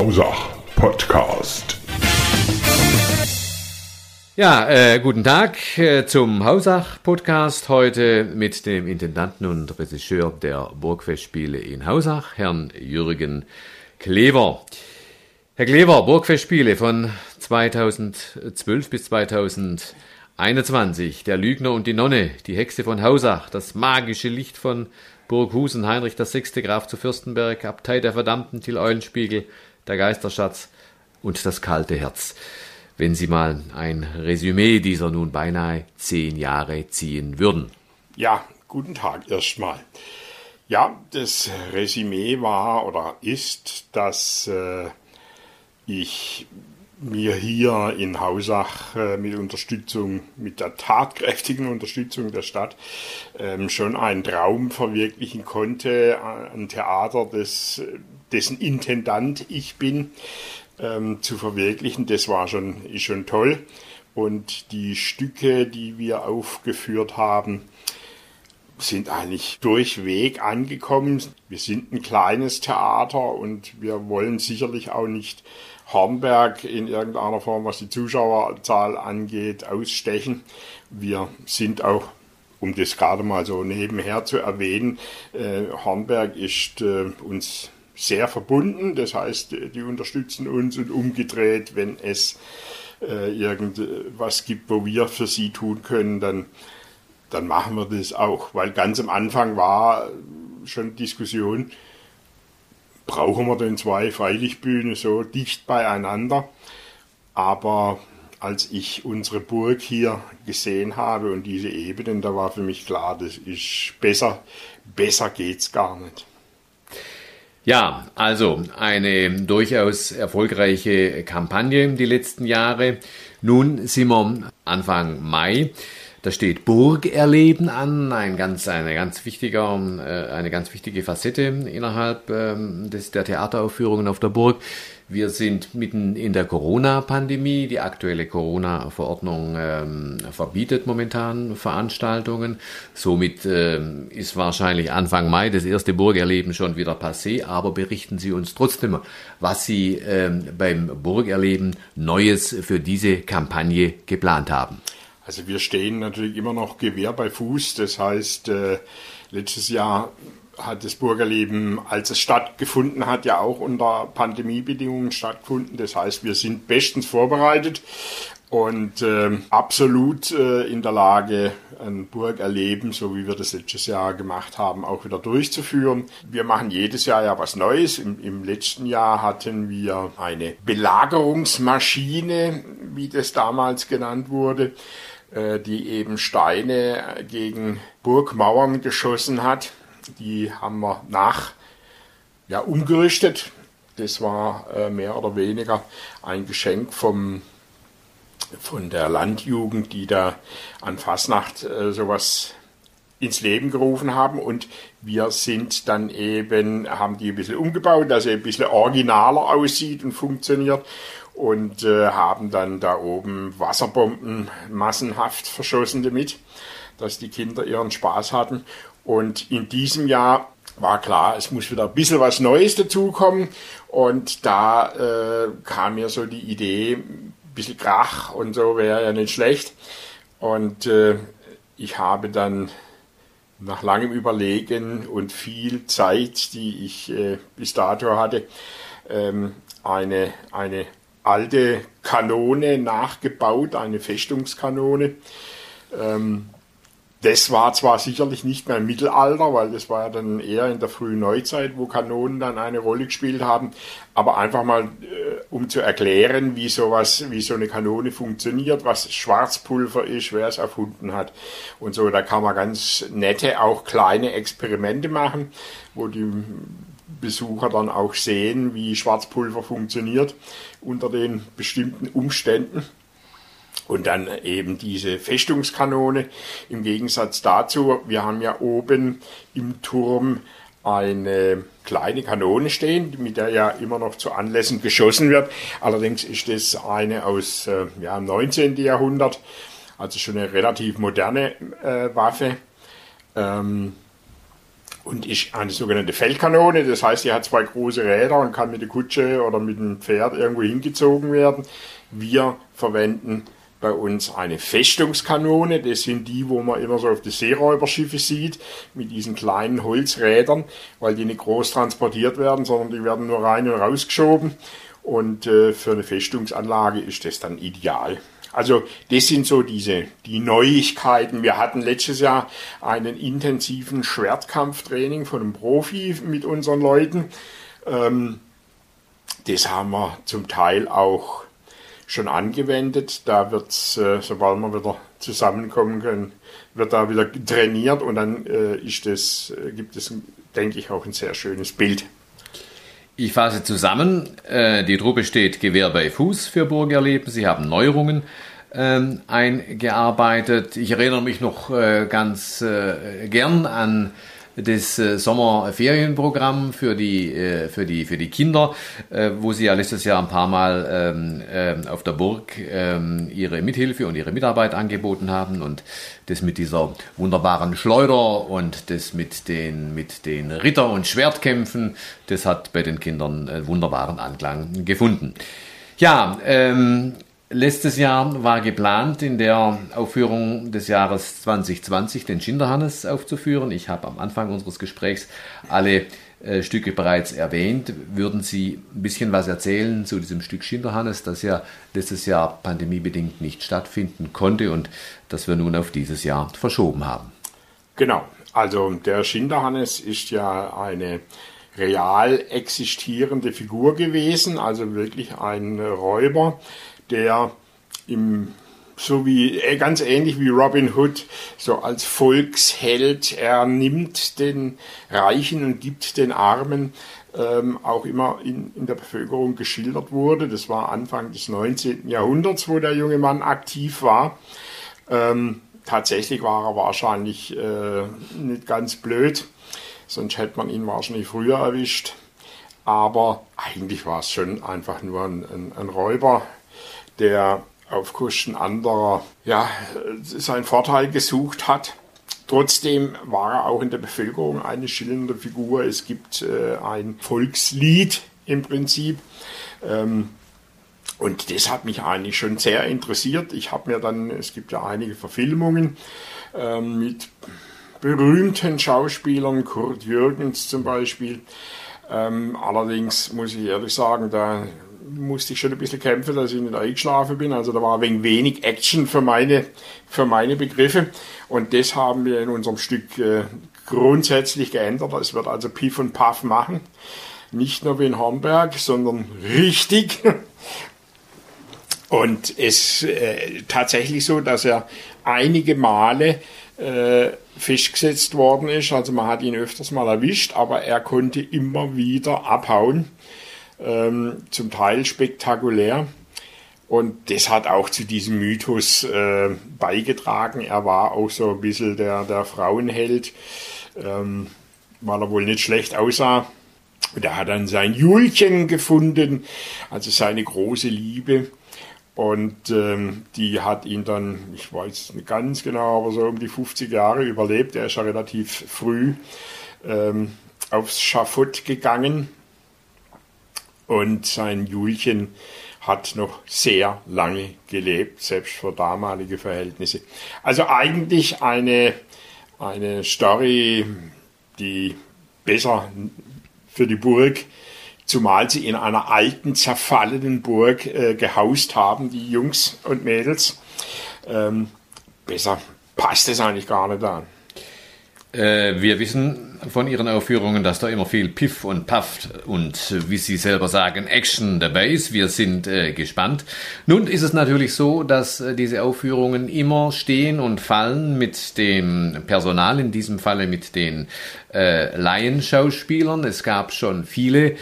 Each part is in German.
Hausach Podcast. Ja, äh, guten Tag äh, zum Hausach-Podcast. Heute mit dem Intendanten und Regisseur der Burgfestspiele in Hausach, Herrn Jürgen Klever. Herr Klever, Burgfestspiele von 2012 bis 2021. Der Lügner und die Nonne, die Hexe von Hausach, das magische Licht von Burghusen, Heinrich VI. Graf zu Fürstenberg, Abtei der Verdammten, Till Eulenspiegel, der Geisterschatz und das kalte Herz wenn Sie mal ein Resümee dieser nun beinahe zehn Jahre ziehen würden. Ja, guten Tag erstmal. Ja, das Resümee war oder ist, dass äh, ich mir hier in Hausach äh, mit Unterstützung, mit der tatkräftigen Unterstützung der Stadt ähm, schon einen Traum verwirklichen konnte, äh, ein Theater, des, dessen Intendant ich bin ähm, zu verwirklichen. Das war schon, ist schon toll. Und die Stücke, die wir aufgeführt haben, sind eigentlich durchweg angekommen. Wir sind ein kleines Theater und wir wollen sicherlich auch nicht Hornberg in irgendeiner Form, was die Zuschauerzahl angeht, ausstechen. Wir sind auch, um das gerade mal so nebenher zu erwähnen, äh, Hornberg ist äh, uns sehr verbunden. Das heißt, die unterstützen uns und umgedreht, wenn es äh, irgendwas gibt, wo wir für sie tun können, dann, dann machen wir das auch. Weil ganz am Anfang war schon Diskussion, brauchen wir denn zwei Freilichtbühnen so dicht beieinander? Aber als ich unsere Burg hier gesehen habe und diese Ebenen, da war für mich klar, das ist besser, besser geht's gar nicht. Ja, also eine durchaus erfolgreiche Kampagne die letzten Jahre. Nun sind wir Anfang Mai. Da steht Burgerleben an, ein ganz, eine ganz wichtiger, äh, eine ganz wichtige Facette innerhalb ähm, des, der Theateraufführungen auf der Burg. Wir sind mitten in der Corona-Pandemie. Die aktuelle Corona-Verordnung ähm, verbietet momentan Veranstaltungen. Somit ähm, ist wahrscheinlich Anfang Mai das erste Burgerleben schon wieder passé. Aber berichten Sie uns trotzdem, was Sie ähm, beim Burgerleben Neues für diese Kampagne geplant haben. Also wir stehen natürlich immer noch Gewehr bei Fuß. Das heißt, äh, letztes Jahr hat das Bürgerleben, als es stattgefunden hat, ja auch unter Pandemiebedingungen stattgefunden. Das heißt, wir sind bestens vorbereitet und äh, absolut äh, in der Lage, ein Burgerleben, so wie wir das letztes Jahr gemacht haben, auch wieder durchzuführen. Wir machen jedes Jahr ja was Neues. Im, im letzten Jahr hatten wir eine Belagerungsmaschine, wie das damals genannt wurde, äh, die eben Steine gegen Burgmauern geschossen hat die haben wir nach ja, umgerüstet. Das war äh, mehr oder weniger ein Geschenk vom, von der Landjugend, die da an Fasnacht äh, sowas ins Leben gerufen haben und wir sind dann eben, haben die ein bisschen umgebaut, dass er ein bisschen originaler aussieht und funktioniert und äh, haben dann da oben Wasserbomben massenhaft verschossen damit, dass die Kinder ihren Spaß hatten und in diesem Jahr war klar, es muss wieder ein bisschen was Neues dazukommen. Und da äh, kam mir so die Idee, bisschen Krach und so wäre ja nicht schlecht. Und äh, ich habe dann nach langem Überlegen und viel Zeit, die ich äh, bis dato hatte, ähm, eine, eine alte Kanone nachgebaut, eine Festungskanone. Ähm, das war zwar sicherlich nicht mehr im Mittelalter, weil das war ja dann eher in der frühen Neuzeit, wo Kanonen dann eine Rolle gespielt haben, aber einfach mal, äh, um zu erklären, wie sowas, wie so eine Kanone funktioniert, was Schwarzpulver ist, wer es erfunden hat und so. Da kann man ganz nette, auch kleine Experimente machen, wo die Besucher dann auch sehen, wie Schwarzpulver funktioniert unter den bestimmten Umständen. Und dann eben diese Festungskanone. Im Gegensatz dazu, wir haben ja oben im Turm eine kleine Kanone stehen, mit der ja immer noch zu Anlässen geschossen wird. Allerdings ist das eine aus äh, ja, 19. Jahrhundert, also schon eine relativ moderne äh, Waffe. Ähm, und ist eine sogenannte Feldkanone. Das heißt, die hat zwei große Räder und kann mit der Kutsche oder mit dem Pferd irgendwo hingezogen werden. Wir verwenden bei uns eine Festungskanone. Das sind die, wo man immer so auf die Seeräuberschiffe sieht, mit diesen kleinen Holzrädern, weil die nicht groß transportiert werden, sondern die werden nur rein und rausgeschoben. Und äh, für eine Festungsanlage ist das dann ideal. Also das sind so diese die Neuigkeiten. Wir hatten letztes Jahr einen intensiven Schwertkampftraining von einem Profi mit unseren Leuten. Ähm, das haben wir zum Teil auch schon angewendet. Da wird äh, sobald wir wieder zusammenkommen können, wird da wieder trainiert und dann äh, ist das, äh, gibt es, denke ich, auch ein sehr schönes Bild. Ich fasse zusammen. Äh, die Truppe steht Gewehr bei Fuß für Burgerleben. Sie haben Neuerungen ähm, eingearbeitet. Ich erinnere mich noch ganz gern an das äh, Sommerferienprogramm für die, äh, für die, für die Kinder, äh, wo sie ja letztes Jahr ein paar Mal ähm, äh, auf der Burg ähm, ihre Mithilfe und ihre Mitarbeit angeboten haben und das mit dieser wunderbaren Schleuder und das mit den, mit den Ritter- und Schwertkämpfen, das hat bei den Kindern äh, wunderbaren Anklang gefunden. Ja, ähm, Letztes Jahr war geplant, in der Aufführung des Jahres 2020 den Schinderhannes aufzuführen. Ich habe am Anfang unseres Gesprächs alle äh, Stücke bereits erwähnt. Würden Sie ein bisschen was erzählen zu diesem Stück Schinderhannes, das ja letztes Jahr pandemiebedingt nicht stattfinden konnte und das wir nun auf dieses Jahr verschoben haben? Genau, also der Schinderhannes ist ja eine real existierende Figur gewesen, also wirklich ein Räuber, der im so wie äh, ganz ähnlich wie Robin Hood, so als Volksheld, er nimmt den Reichen und gibt den Armen, ähm, auch immer in, in der Bevölkerung geschildert wurde. Das war Anfang des 19. Jahrhunderts, wo der junge Mann aktiv war. Ähm, tatsächlich war er wahrscheinlich äh, nicht ganz blöd, sonst hätte man ihn wahrscheinlich früher erwischt. Aber eigentlich war es schon einfach nur ein, ein, ein Räuber, der auf Kosten anderer ja, seinen Vorteil gesucht hat. Trotzdem war er auch in der Bevölkerung eine schillernde Figur. Es gibt äh, ein Volkslied im Prinzip. Ähm, und das hat mich eigentlich schon sehr interessiert. Ich habe mir dann, es gibt ja einige Verfilmungen ähm, mit berühmten Schauspielern, Kurt Jürgens zum Beispiel. Ähm, allerdings muss ich ehrlich sagen, da musste ich schon ein bisschen kämpfen, dass ich nicht eingeschlafen bin. Also da war ein wenig, Action für meine, für meine Begriffe. Und das haben wir in unserem Stück äh, grundsätzlich geändert. Es wird also Piff und Puff machen. Nicht nur wie in Hornberg, sondern richtig. Und es äh, tatsächlich so, dass er einige Male äh, festgesetzt worden ist. Also man hat ihn öfters mal erwischt, aber er konnte immer wieder abhauen ähm, zum Teil spektakulär. Und das hat auch zu diesem Mythos äh, beigetragen. Er war auch so ein bisschen der, der Frauenheld, ähm, weil er wohl nicht schlecht aussah. Und er hat dann sein Julchen gefunden, also seine große Liebe. Und ähm, die hat ihn dann, ich weiß nicht ganz genau, aber so um die 50 Jahre überlebt. Er ist ja relativ früh ähm, aufs Schafott gegangen. Und sein Julchen hat noch sehr lange gelebt, selbst für damalige Verhältnisse. Also eigentlich eine, eine Story, die besser für die Burg, zumal sie in einer alten, zerfallenen Burg äh, gehaust haben, die Jungs und Mädels. Ähm, besser passt es eigentlich gar nicht an. Äh, wir wissen von Ihren Aufführungen, dass da immer viel Piff und Puff und, wie Sie selber sagen, Action dabei ist. Wir sind äh, gespannt. Nun ist es natürlich so, dass äh, diese Aufführungen immer stehen und fallen mit dem Personal, in diesem Falle mit den äh, Laienschauspielern. Es gab schon viele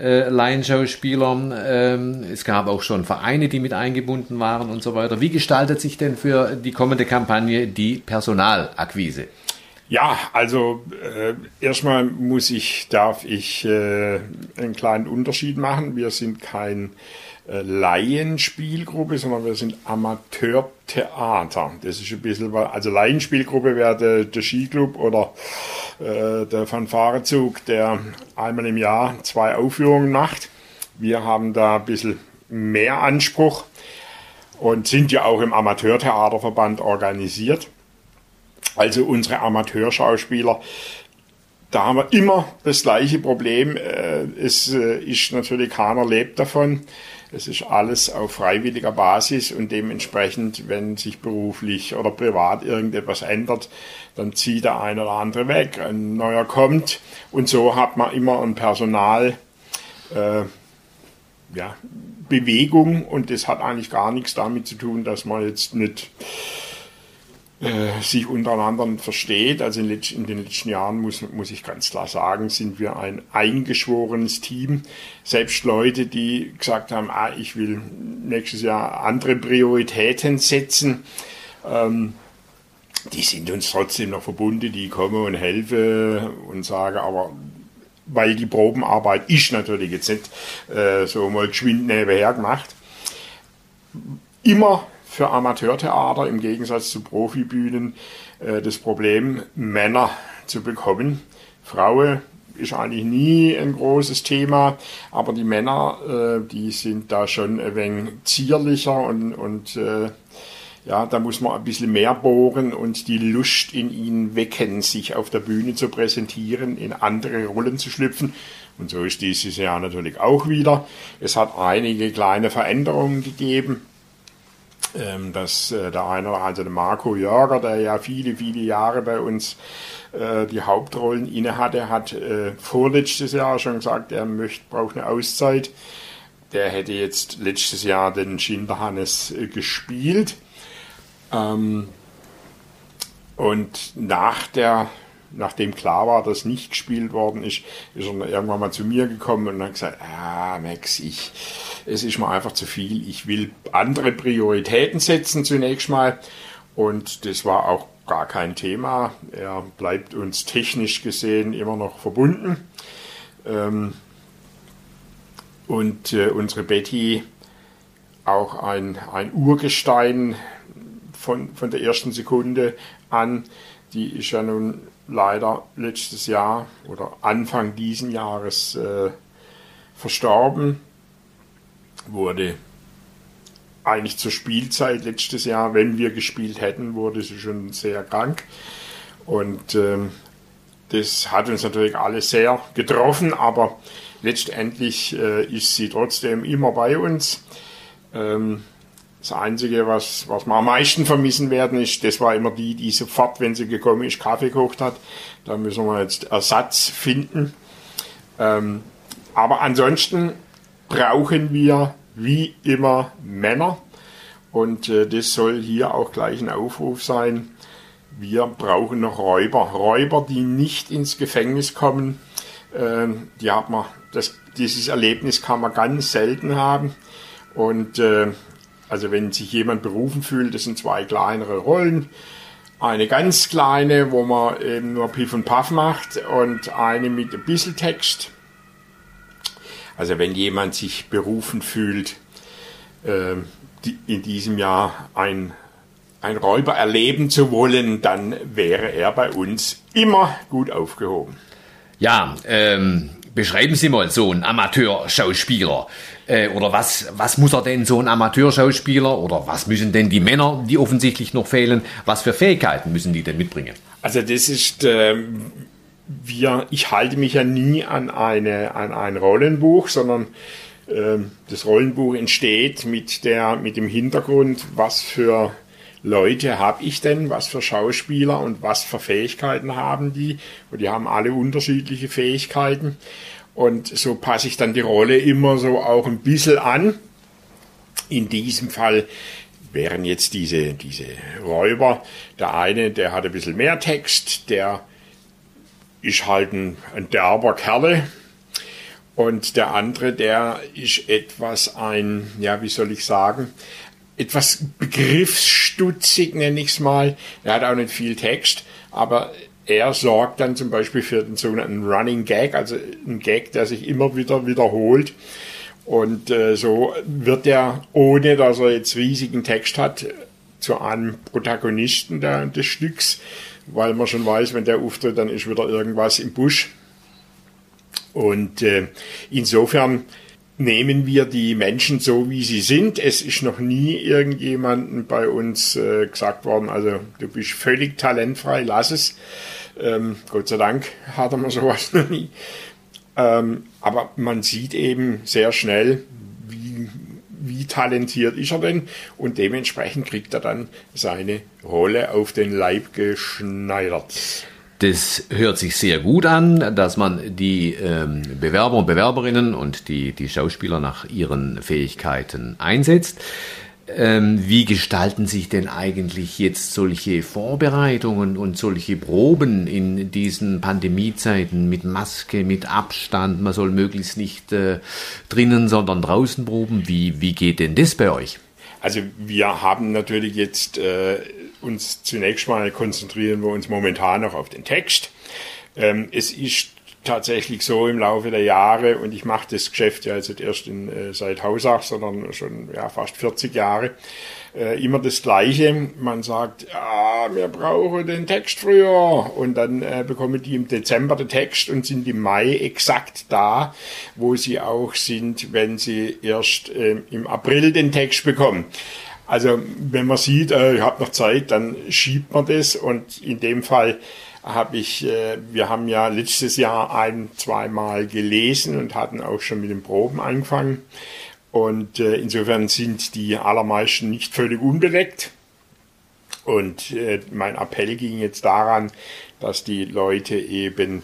äh, Laienschauspielern. Ähm, es gab auch schon Vereine, die mit eingebunden waren und so weiter. Wie gestaltet sich denn für die kommende Kampagne die Personalakquise? Ja, also äh, erstmal muss ich, darf ich äh, einen kleinen Unterschied machen. Wir sind kein äh, Laienspielgruppe, sondern wir sind Amateurtheater. Das ist ein bisschen, also Laienspielgruppe wäre der, der Skiclub oder äh, der Fanfarezug, der einmal im Jahr zwei Aufführungen macht. Wir haben da ein bisschen mehr Anspruch und sind ja auch im Amateurtheaterverband organisiert. Also unsere Amateurschauspieler, da haben wir immer das gleiche Problem. Äh, es äh, ist natürlich keiner lebt davon. Es ist alles auf freiwilliger Basis und dementsprechend, wenn sich beruflich oder privat irgendetwas ändert, dann zieht der eine oder andere weg, ein neuer kommt und so hat man immer ein Personal, äh, ja, Bewegung und das hat eigentlich gar nichts damit zu tun, dass man jetzt nicht äh, sich untereinander versteht. Also in, in, den letzten Jahren muss, muss ich ganz klar sagen, sind wir ein eingeschworenes Team. Selbst Leute, die gesagt haben, ah, ich will nächstes Jahr andere Prioritäten setzen, ähm, die sind uns trotzdem noch verbunden, die kommen und helfen und sagen, aber weil die Probenarbeit ist natürlich jetzt nicht äh, so mal geschwind nebenher gemacht. Immer für Amateurtheater im Gegensatz zu Profibühnen äh, das Problem, Männer zu bekommen. Frauen ist eigentlich nie ein großes Thema, aber die Männer, äh, die sind da schon ein wenig zierlicher und, und äh, ja, da muss man ein bisschen mehr bohren und die Lust in ihnen wecken, sich auf der Bühne zu präsentieren, in andere Rollen zu schlüpfen. Und so ist dieses Jahr natürlich auch wieder. Es hat einige kleine Veränderungen gegeben. Ähm, dass äh, der eine oder andere, der Marco Jörger, der ja viele, viele Jahre bei uns äh, die Hauptrollen inne hatte, hat äh, vorletztes Jahr schon gesagt, er möchte, braucht eine Auszeit. Der hätte jetzt letztes Jahr den Schinderhannes äh, gespielt ähm, und nach der, nachdem klar war, dass nicht gespielt worden ist, ist er irgendwann mal zu mir gekommen und hat gesagt, ah, Max, ich, es ist mir einfach zu viel. Ich will andere Prioritäten setzen zunächst mal. Und das war auch gar kein Thema. Er bleibt uns technisch gesehen immer noch verbunden. Ähm, und äh, unsere Betty, auch ein, ein Urgestein von, von der ersten Sekunde an. Die ist ja nun leider letztes Jahr oder Anfang diesen Jahres äh, verstorben. Wurde eigentlich zur Spielzeit letztes Jahr, wenn wir gespielt hätten, wurde sie schon sehr krank. Und ähm, das hat uns natürlich alle sehr getroffen, aber letztendlich äh, ist sie trotzdem immer bei uns. Ähm, das Einzige, was, was wir am meisten vermissen werden, ist, das war immer die, die sofort, wenn sie gekommen ist, Kaffee gekocht hat. Da müssen wir jetzt Ersatz finden. Ähm, aber ansonsten brauchen wir wie immer Männer. Und äh, das soll hier auch gleich ein Aufruf sein. Wir brauchen noch Räuber. Räuber, die nicht ins Gefängnis kommen. Äh, die hat man, das, dieses Erlebnis kann man ganz selten haben. Und äh, also wenn sich jemand berufen fühlt, das sind zwei kleinere Rollen. Eine ganz kleine, wo man eben nur Piff und Puff macht und eine mit ein bisschen Text. Also wenn jemand sich berufen fühlt, äh, die, in diesem Jahr ein, ein Räuber erleben zu wollen, dann wäre er bei uns immer gut aufgehoben. Ja, ähm, beschreiben Sie mal so einen Amateurschauspieler. Äh, oder was, was muss er denn so ein Amateurschauspieler oder was müssen denn die Männer, die offensichtlich noch fehlen, was für Fähigkeiten müssen die denn mitbringen? Also das ist, äh, wir, ich halte mich ja nie an, eine, an ein Rollenbuch, sondern äh, das Rollenbuch entsteht mit, der, mit dem Hintergrund, was für Leute habe ich denn, was für Schauspieler und was für Fähigkeiten haben die. Und die haben alle unterschiedliche Fähigkeiten. Und so passe ich dann die Rolle immer so auch ein bisschen an. In diesem Fall wären jetzt diese, diese Räuber. Der eine, der hat ein bisschen mehr Text, der ist halt ein, ein derber Kerle. Und der andere, der ist etwas ein, ja, wie soll ich sagen, etwas begriffsstutzig, nenne ich es mal. Er hat auch nicht viel Text, aber er sorgt dann zum Beispiel für den sogenannten Running Gag, also ein Gag, der sich immer wieder wiederholt. Und äh, so wird er, ohne dass er jetzt riesigen Text hat, zu einem Protagonisten der, des Stücks, weil man schon weiß, wenn der auftritt, dann ist wieder irgendwas im Busch. Und äh, insofern nehmen wir die Menschen so, wie sie sind. Es ist noch nie irgendjemandem bei uns äh, gesagt worden, also du bist völlig talentfrei, lass es. Ähm, Gott sei Dank hat man sowas noch nie. Ähm, aber man sieht eben sehr schnell, wie, wie talentiert ist er denn und dementsprechend kriegt er dann seine Rolle auf den Leib geschneidert. Das hört sich sehr gut an, dass man die ähm, Bewerber und Bewerberinnen und die, die Schauspieler nach ihren Fähigkeiten einsetzt. Ähm, wie gestalten sich denn eigentlich jetzt solche Vorbereitungen und solche Proben in diesen Pandemiezeiten mit Maske, mit Abstand? Man soll möglichst nicht äh, drinnen, sondern draußen proben. Wie, wie geht denn das bei euch? Also wir haben natürlich jetzt äh, uns zunächst mal konzentrieren wir uns momentan noch auf den Text. Ähm, es ist tatsächlich so im Laufe der Jahre, und ich mache das Geschäft ja jetzt nicht erst in, äh, seit Hausach, sondern schon ja, fast 40 Jahre, äh, immer das Gleiche. Man sagt, ah, wir brauchen den Text früher. Und dann äh, bekommen die im Dezember den Text und sind im Mai exakt da, wo sie auch sind, wenn sie erst äh, im April den Text bekommen. Also wenn man sieht, äh, ich habe noch Zeit, dann schiebt man das und in dem Fall habe ich, äh, wir haben ja letztes Jahr ein, zweimal gelesen und hatten auch schon mit den Proben angefangen. Und äh, insofern sind die allermeisten nicht völlig unbedeckt. Und äh, mein Appell ging jetzt daran, dass die Leute eben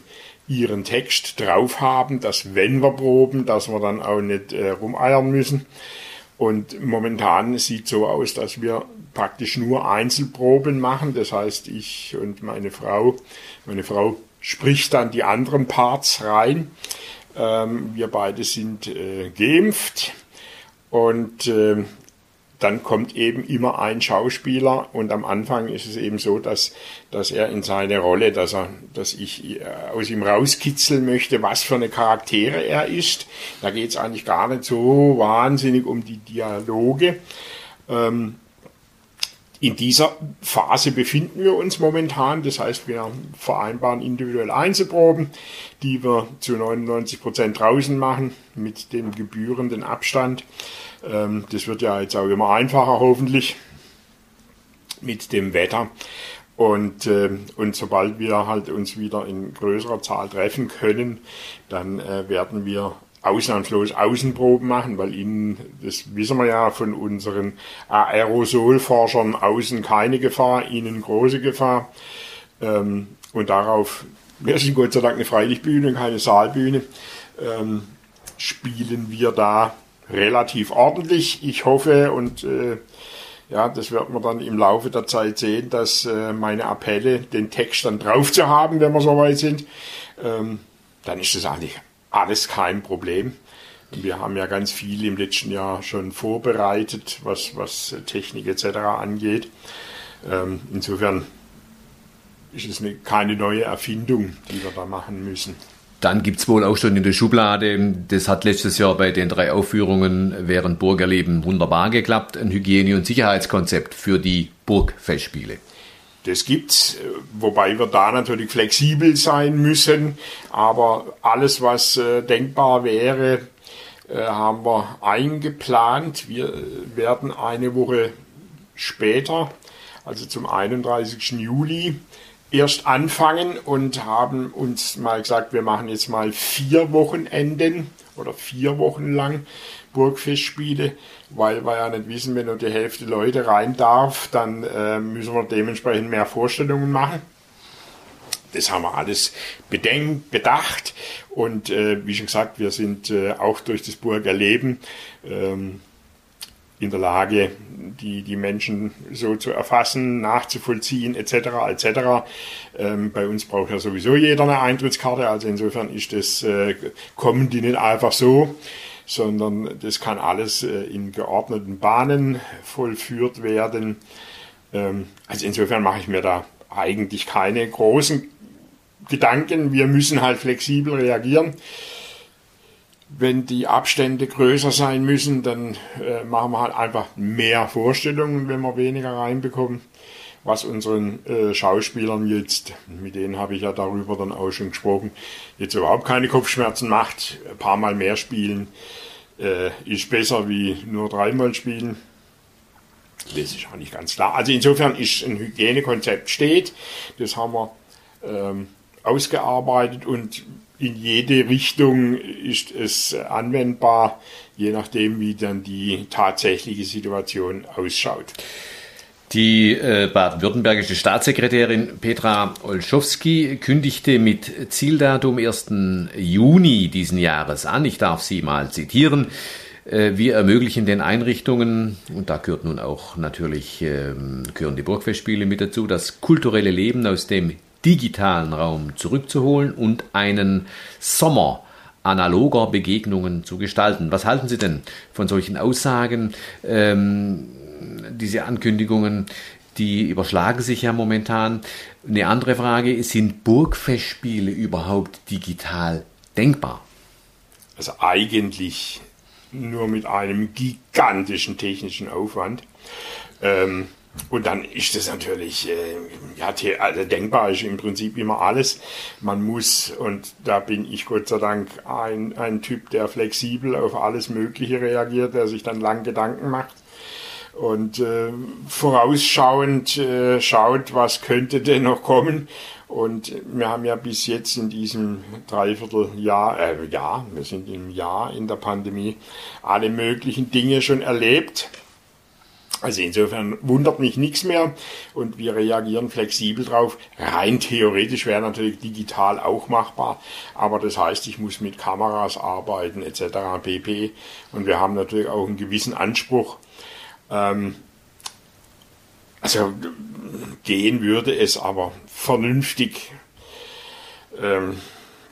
ihren Text drauf haben, dass wenn wir proben, dass wir dann auch nicht rumeiern müssen. Und momentan sieht so aus, dass wir praktisch nur Einzelproben machen. Das heißt, ich und meine Frau, meine Frau spricht dann die anderen Parts rein. Ähm, wir beide sind äh, geimpft und äh, dann kommt eben immer ein Schauspieler und am Anfang ist es eben so, dass, dass er in seine Rolle, dass er, dass ich äh, aus ihm rauskitzeln möchte, was für eine Charaktere er ist. Da geht es eigentlich gar nicht so wahnsinnig um die Dialoge. Ähm, in dieser Phase befinden wir uns momentan. Das heißt, wir vereinbaren individuell Einzelproben, die wir zu 99 Prozent draußen machen mit dem gebührenden Abstand. Ähm, das wird ja jetzt auch immer einfacher, hoffentlich, mit dem Wetter. Und, äh, und sobald wir halt uns wieder in größerer Zahl treffen können, dann äh, werden wir ausnahmslos Außenproben machen, weil ihnen, das wissen wir ja von unseren Aerosolforschern, außen keine Gefahr, ihnen große Gefahr. Ähm, und darauf, wir sind Gott sei Dank eine Freilichtbühne und keine Saalbühne, ähm, spielen wir da relativ ordentlich. Ich hoffe und äh, ja, das wird man dann im Laufe der Zeit sehen, dass äh, meine Appelle, den Text dann drauf zu haben, wenn wir soweit sind, ähm, dann ist das eigentlich alles kein Problem. Wir haben ja ganz viel im letzten Jahr schon vorbereitet, was, was Technik etc. angeht. Ähm, insofern ist es eine, keine neue Erfindung, die wir da machen müssen. Dann gibt es wohl auch schon in der Schublade, das hat letztes Jahr bei den drei Aufführungen während Burgerleben wunderbar geklappt, ein Hygiene- und Sicherheitskonzept für die Burgfestspiele. Das gibt's, wobei wir da natürlich flexibel sein müssen. Aber alles, was äh, denkbar wäre, äh, haben wir eingeplant. Wir werden eine Woche später, also zum 31. Juli, erst anfangen und haben uns mal gesagt, wir machen jetzt mal vier Wochenenden oder vier Wochen lang Burgfestspiele, weil wir ja nicht wissen, wenn nur die Hälfte Leute rein darf, dann äh, müssen wir dementsprechend mehr Vorstellungen machen. Das haben wir alles bedenkt, bedacht und äh, wie schon gesagt, wir sind äh, auch durch das Burgerleben ähm, in der Lage, die, die Menschen so zu erfassen, nachzuvollziehen etc. etc. Ähm, bei uns braucht ja sowieso jeder eine Eintrittskarte, also insofern ist das, äh, kommen die nicht einfach so, sondern das kann alles äh, in geordneten Bahnen vollführt werden. Ähm, also insofern mache ich mir da eigentlich keine großen Gedanken. Wir müssen halt flexibel reagieren wenn die Abstände größer sein müssen, dann äh, machen wir halt einfach mehr Vorstellungen, wenn wir weniger reinbekommen. Was unseren äh, Schauspielern jetzt, mit denen habe ich ja darüber dann auch schon gesprochen, jetzt überhaupt keine Kopfschmerzen macht. Ein paar Mal mehr spielen äh, ist besser wie nur dreimal spielen. Das ist auch nicht ganz klar. Also insofern ist ein Hygienekonzept steht. Das haben wir ähm, ausgearbeitet und in jede Richtung ist es anwendbar, je nachdem, wie dann die tatsächliche Situation ausschaut. Die äh, baden-württembergische Staatssekretärin Petra Olschowski kündigte mit Zieldatum 1. Juni diesen Jahres an, ich darf sie mal zitieren, äh, wir ermöglichen den Einrichtungen, und da gehört nun auch natürlich, äh, gehören die Burgfestspiele mit dazu, das kulturelle Leben aus dem digitalen Raum zurückzuholen und einen Sommer analoger Begegnungen zu gestalten. Was halten Sie denn von solchen Aussagen? Ähm, diese Ankündigungen, die überschlagen sich ja momentan. Eine andere Frage, sind Burgfestspiele überhaupt digital denkbar? Also eigentlich nur mit einem gigantischen technischen Aufwand. Ähm, und dann ist das natürlich, äh, ja, also denkbar ist im Prinzip immer alles. Man muss, und da bin ich Gott sei Dank ein, ein Typ, der flexibel auf alles Mögliche reagiert, der sich dann lang Gedanken macht und äh, vorausschauend äh, schaut, was könnte denn noch kommen. Und wir haben ja bis jetzt in diesem Dreivierteljahr, äh, ja, wir sind im Jahr in der Pandemie, alle möglichen Dinge schon erlebt. Also insofern wundert mich nichts mehr und wir reagieren flexibel drauf. Rein theoretisch wäre natürlich digital auch machbar, aber das heißt, ich muss mit Kameras arbeiten etc. pp. Und wir haben natürlich auch einen gewissen Anspruch. Ähm, also gehen würde es aber vernünftig. Ähm,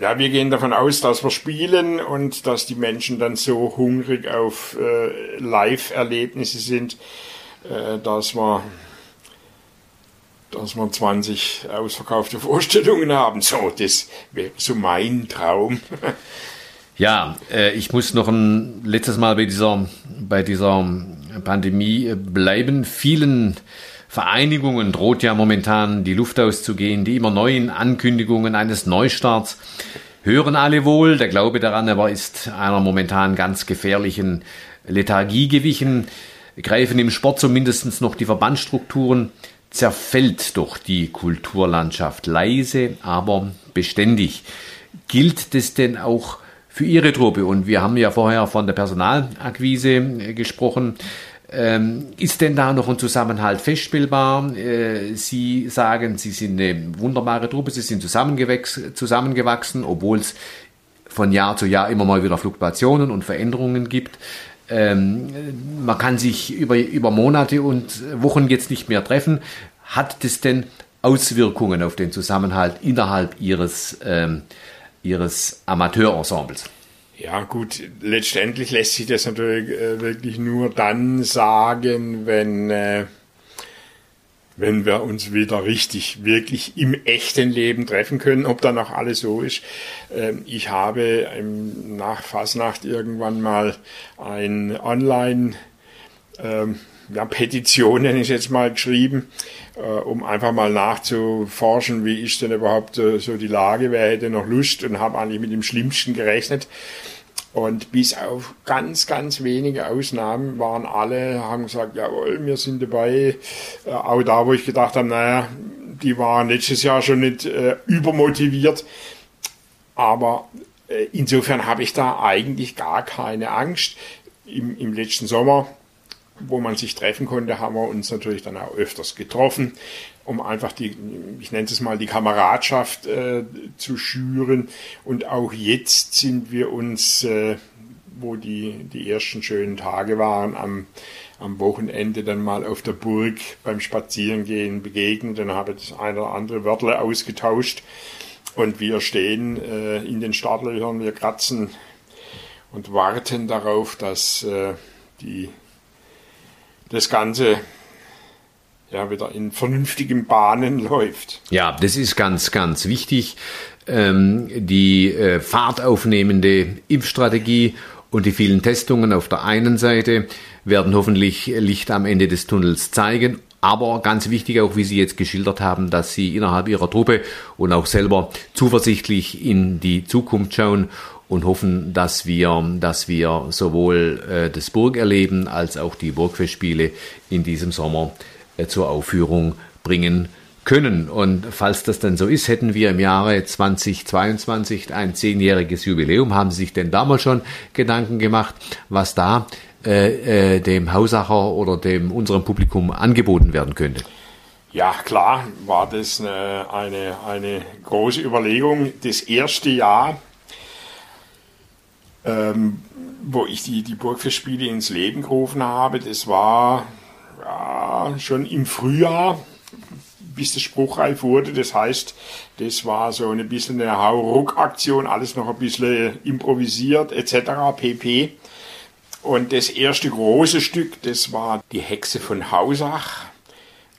ja, wir gehen davon aus, dass wir spielen und dass die Menschen dann so hungrig auf äh, Live-Erlebnisse sind, äh, dass wir dass wir 20 ausverkaufte Vorstellungen haben. So, das wäre so mein Traum. Ja, äh, ich muss noch ein letztes Mal bei dieser, bei dieser Pandemie bleiben. Vielen Vereinigungen droht ja momentan die Luft auszugehen. Die immer neuen Ankündigungen eines Neustarts hören alle wohl. Der Glaube daran aber ist einer momentan ganz gefährlichen Lethargie gewichen greifen im Sport zumindest noch die Verbandsstrukturen, zerfällt doch die Kulturlandschaft leise, aber beständig. Gilt das denn auch für Ihre Truppe? Und wir haben ja vorher von der Personalakquise äh, gesprochen. Ähm, ist denn da noch ein Zusammenhalt feststellbar? Äh, Sie sagen, Sie sind eine wunderbare Truppe, Sie sind zusammengewachsen, obwohl es von Jahr zu Jahr immer mal wieder Fluktuationen und Veränderungen gibt. Ähm, man kann sich über, über Monate und Wochen jetzt nicht mehr treffen. Hat das denn Auswirkungen auf den Zusammenhalt innerhalb Ihres, ähm, Ihres Amateurensembles? Ja, gut, letztendlich lässt sich das natürlich äh, wirklich nur dann sagen, wenn äh, wenn wir uns wieder richtig, wirklich im echten Leben treffen können, ob dann auch alles so ist. Ähm, ich habe nach Fasnacht irgendwann mal ein Online, ähm, ja, Petition, nenne ich jetzt mal, geschrieben, um einfach mal nachzuforschen, wie ist denn überhaupt äh, so die Lage, wer hätte noch Lust und habe eigentlich mit dem Schlimmsten gerechnet. Und bis auf ganz, ganz wenige Ausnahmen waren alle, haben gesagt, jawohl, wir sind dabei. Äh, auch da, wo ich gedacht habe, naja, die waren letztes Jahr schon nicht äh, übermotiviert. Aber äh, insofern habe ich da eigentlich gar keine Angst. Im, Im letzten Sommer, wo man sich treffen konnte, haben wir uns natürlich dann auch öfters getroffen um einfach die, ich nenne es mal, die Kameradschaft äh, zu schüren. Und auch jetzt sind wir uns, äh, wo die, die ersten schönen Tage waren, am, am Wochenende dann mal auf der Burg beim Spazierengehen begegnet und habe das eine oder andere Wörter ausgetauscht. Und wir stehen äh, in den Startlöchern, wir kratzen und warten darauf, dass äh, die, das Ganze ja, wieder in vernünftigen Bahnen läuft. Ja, das ist ganz, ganz wichtig. Ähm, die äh, fahrtaufnehmende Impfstrategie und die vielen Testungen auf der einen Seite werden hoffentlich Licht am Ende des Tunnels zeigen. Aber ganz wichtig auch, wie Sie jetzt geschildert haben, dass Sie innerhalb Ihrer Truppe und auch selber zuversichtlich in die Zukunft schauen und hoffen, dass wir, dass wir sowohl äh, das Burgerleben als auch die Burgfestspiele in diesem Sommer äh, zur Aufführung bringen können. Und falls das dann so ist, hätten wir im Jahre 2022 ein zehnjähriges Jubiläum. Haben Sie sich denn damals schon Gedanken gemacht, was da äh, äh, dem Hausacher oder dem unserem Publikum angeboten werden könnte? Ja, klar, war das eine, eine, eine große Überlegung. Das erste Jahr ähm, wo ich die, die Burgfestspiele ins Leben gerufen habe, das war ja, schon im Frühjahr, bis das spruchreif wurde. Das heißt, das war so ein bisschen eine Hauruck-Aktion, alles noch ein bisschen improvisiert etc. pp. Und das erste große Stück, das war die Hexe von Hausach,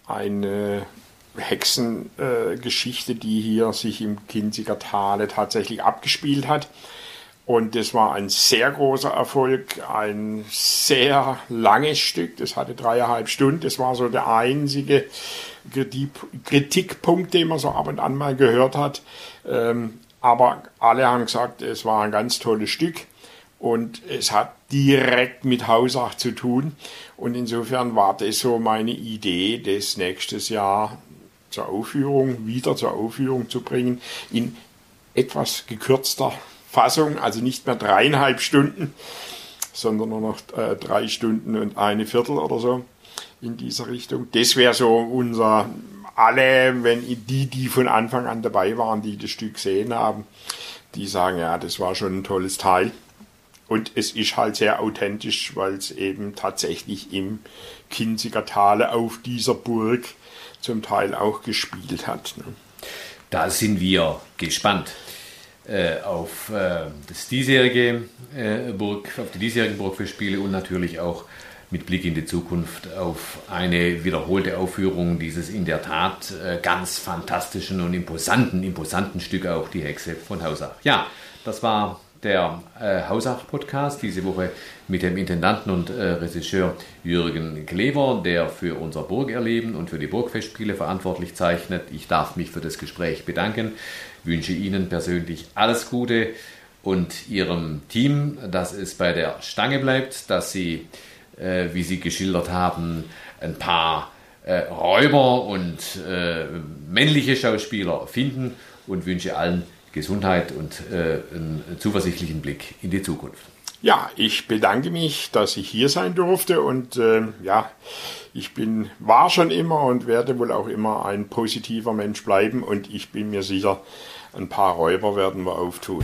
eine Hexengeschichte, die hier sich im Kinziger Tale tatsächlich abgespielt hat. Und das war ein sehr großer Erfolg, ein sehr langes Stück. Das hatte dreieinhalb Stunden. Das war so der einzige Kritikpunkt, den man so ab und an mal gehört hat. Ähm, aber alle haben gesagt, es war ein ganz tolles Stück und es hat direkt mit Hausach zu tun. Und insofern war das so meine Idee, das nächstes Jahr zur Aufführung, wieder zur Aufführung zu bringen, in etwas gekürzter Fassung, also nicht mehr dreieinhalb Stunden, sondern nur noch äh, drei Stunden und eine Viertel oder so in dieser Richtung. Das wäre so unser alle, wenn die, die von Anfang an dabei waren, die das Stück gesehen haben, die sagen, ja, das war schon ein tolles Teil. Und es ist halt sehr authentisch, weil es eben tatsächlich im Kinziger Tale auf dieser Burg zum Teil auch gespielt hat. Ne? Da sind wir gespannt auf äh, das diesjährige äh, Burg, auf die diesjährigen Burgfestspiele und natürlich auch mit Blick in die Zukunft auf eine wiederholte Aufführung dieses in der Tat äh, ganz fantastischen und imposanten, imposanten Stück auch die Hexe von Hausach. Ja, das war der äh, Hausach-Podcast diese Woche mit dem Intendanten und äh, Regisseur Jürgen Klever, der für unser Burgerleben und für die Burgfestspiele verantwortlich zeichnet. Ich darf mich für das Gespräch bedanken, wünsche Ihnen persönlich alles Gute und Ihrem Team, dass es bei der Stange bleibt, dass Sie, äh, wie Sie geschildert haben, ein paar äh, Räuber und äh, männliche Schauspieler finden und wünsche allen Gesundheit und äh, einen zuversichtlichen Blick in die Zukunft. Ja, ich bedanke mich, dass ich hier sein durfte und äh, ja, ich bin, war schon immer und werde wohl auch immer ein positiver Mensch bleiben und ich bin mir sicher, ein paar Räuber werden wir auftun.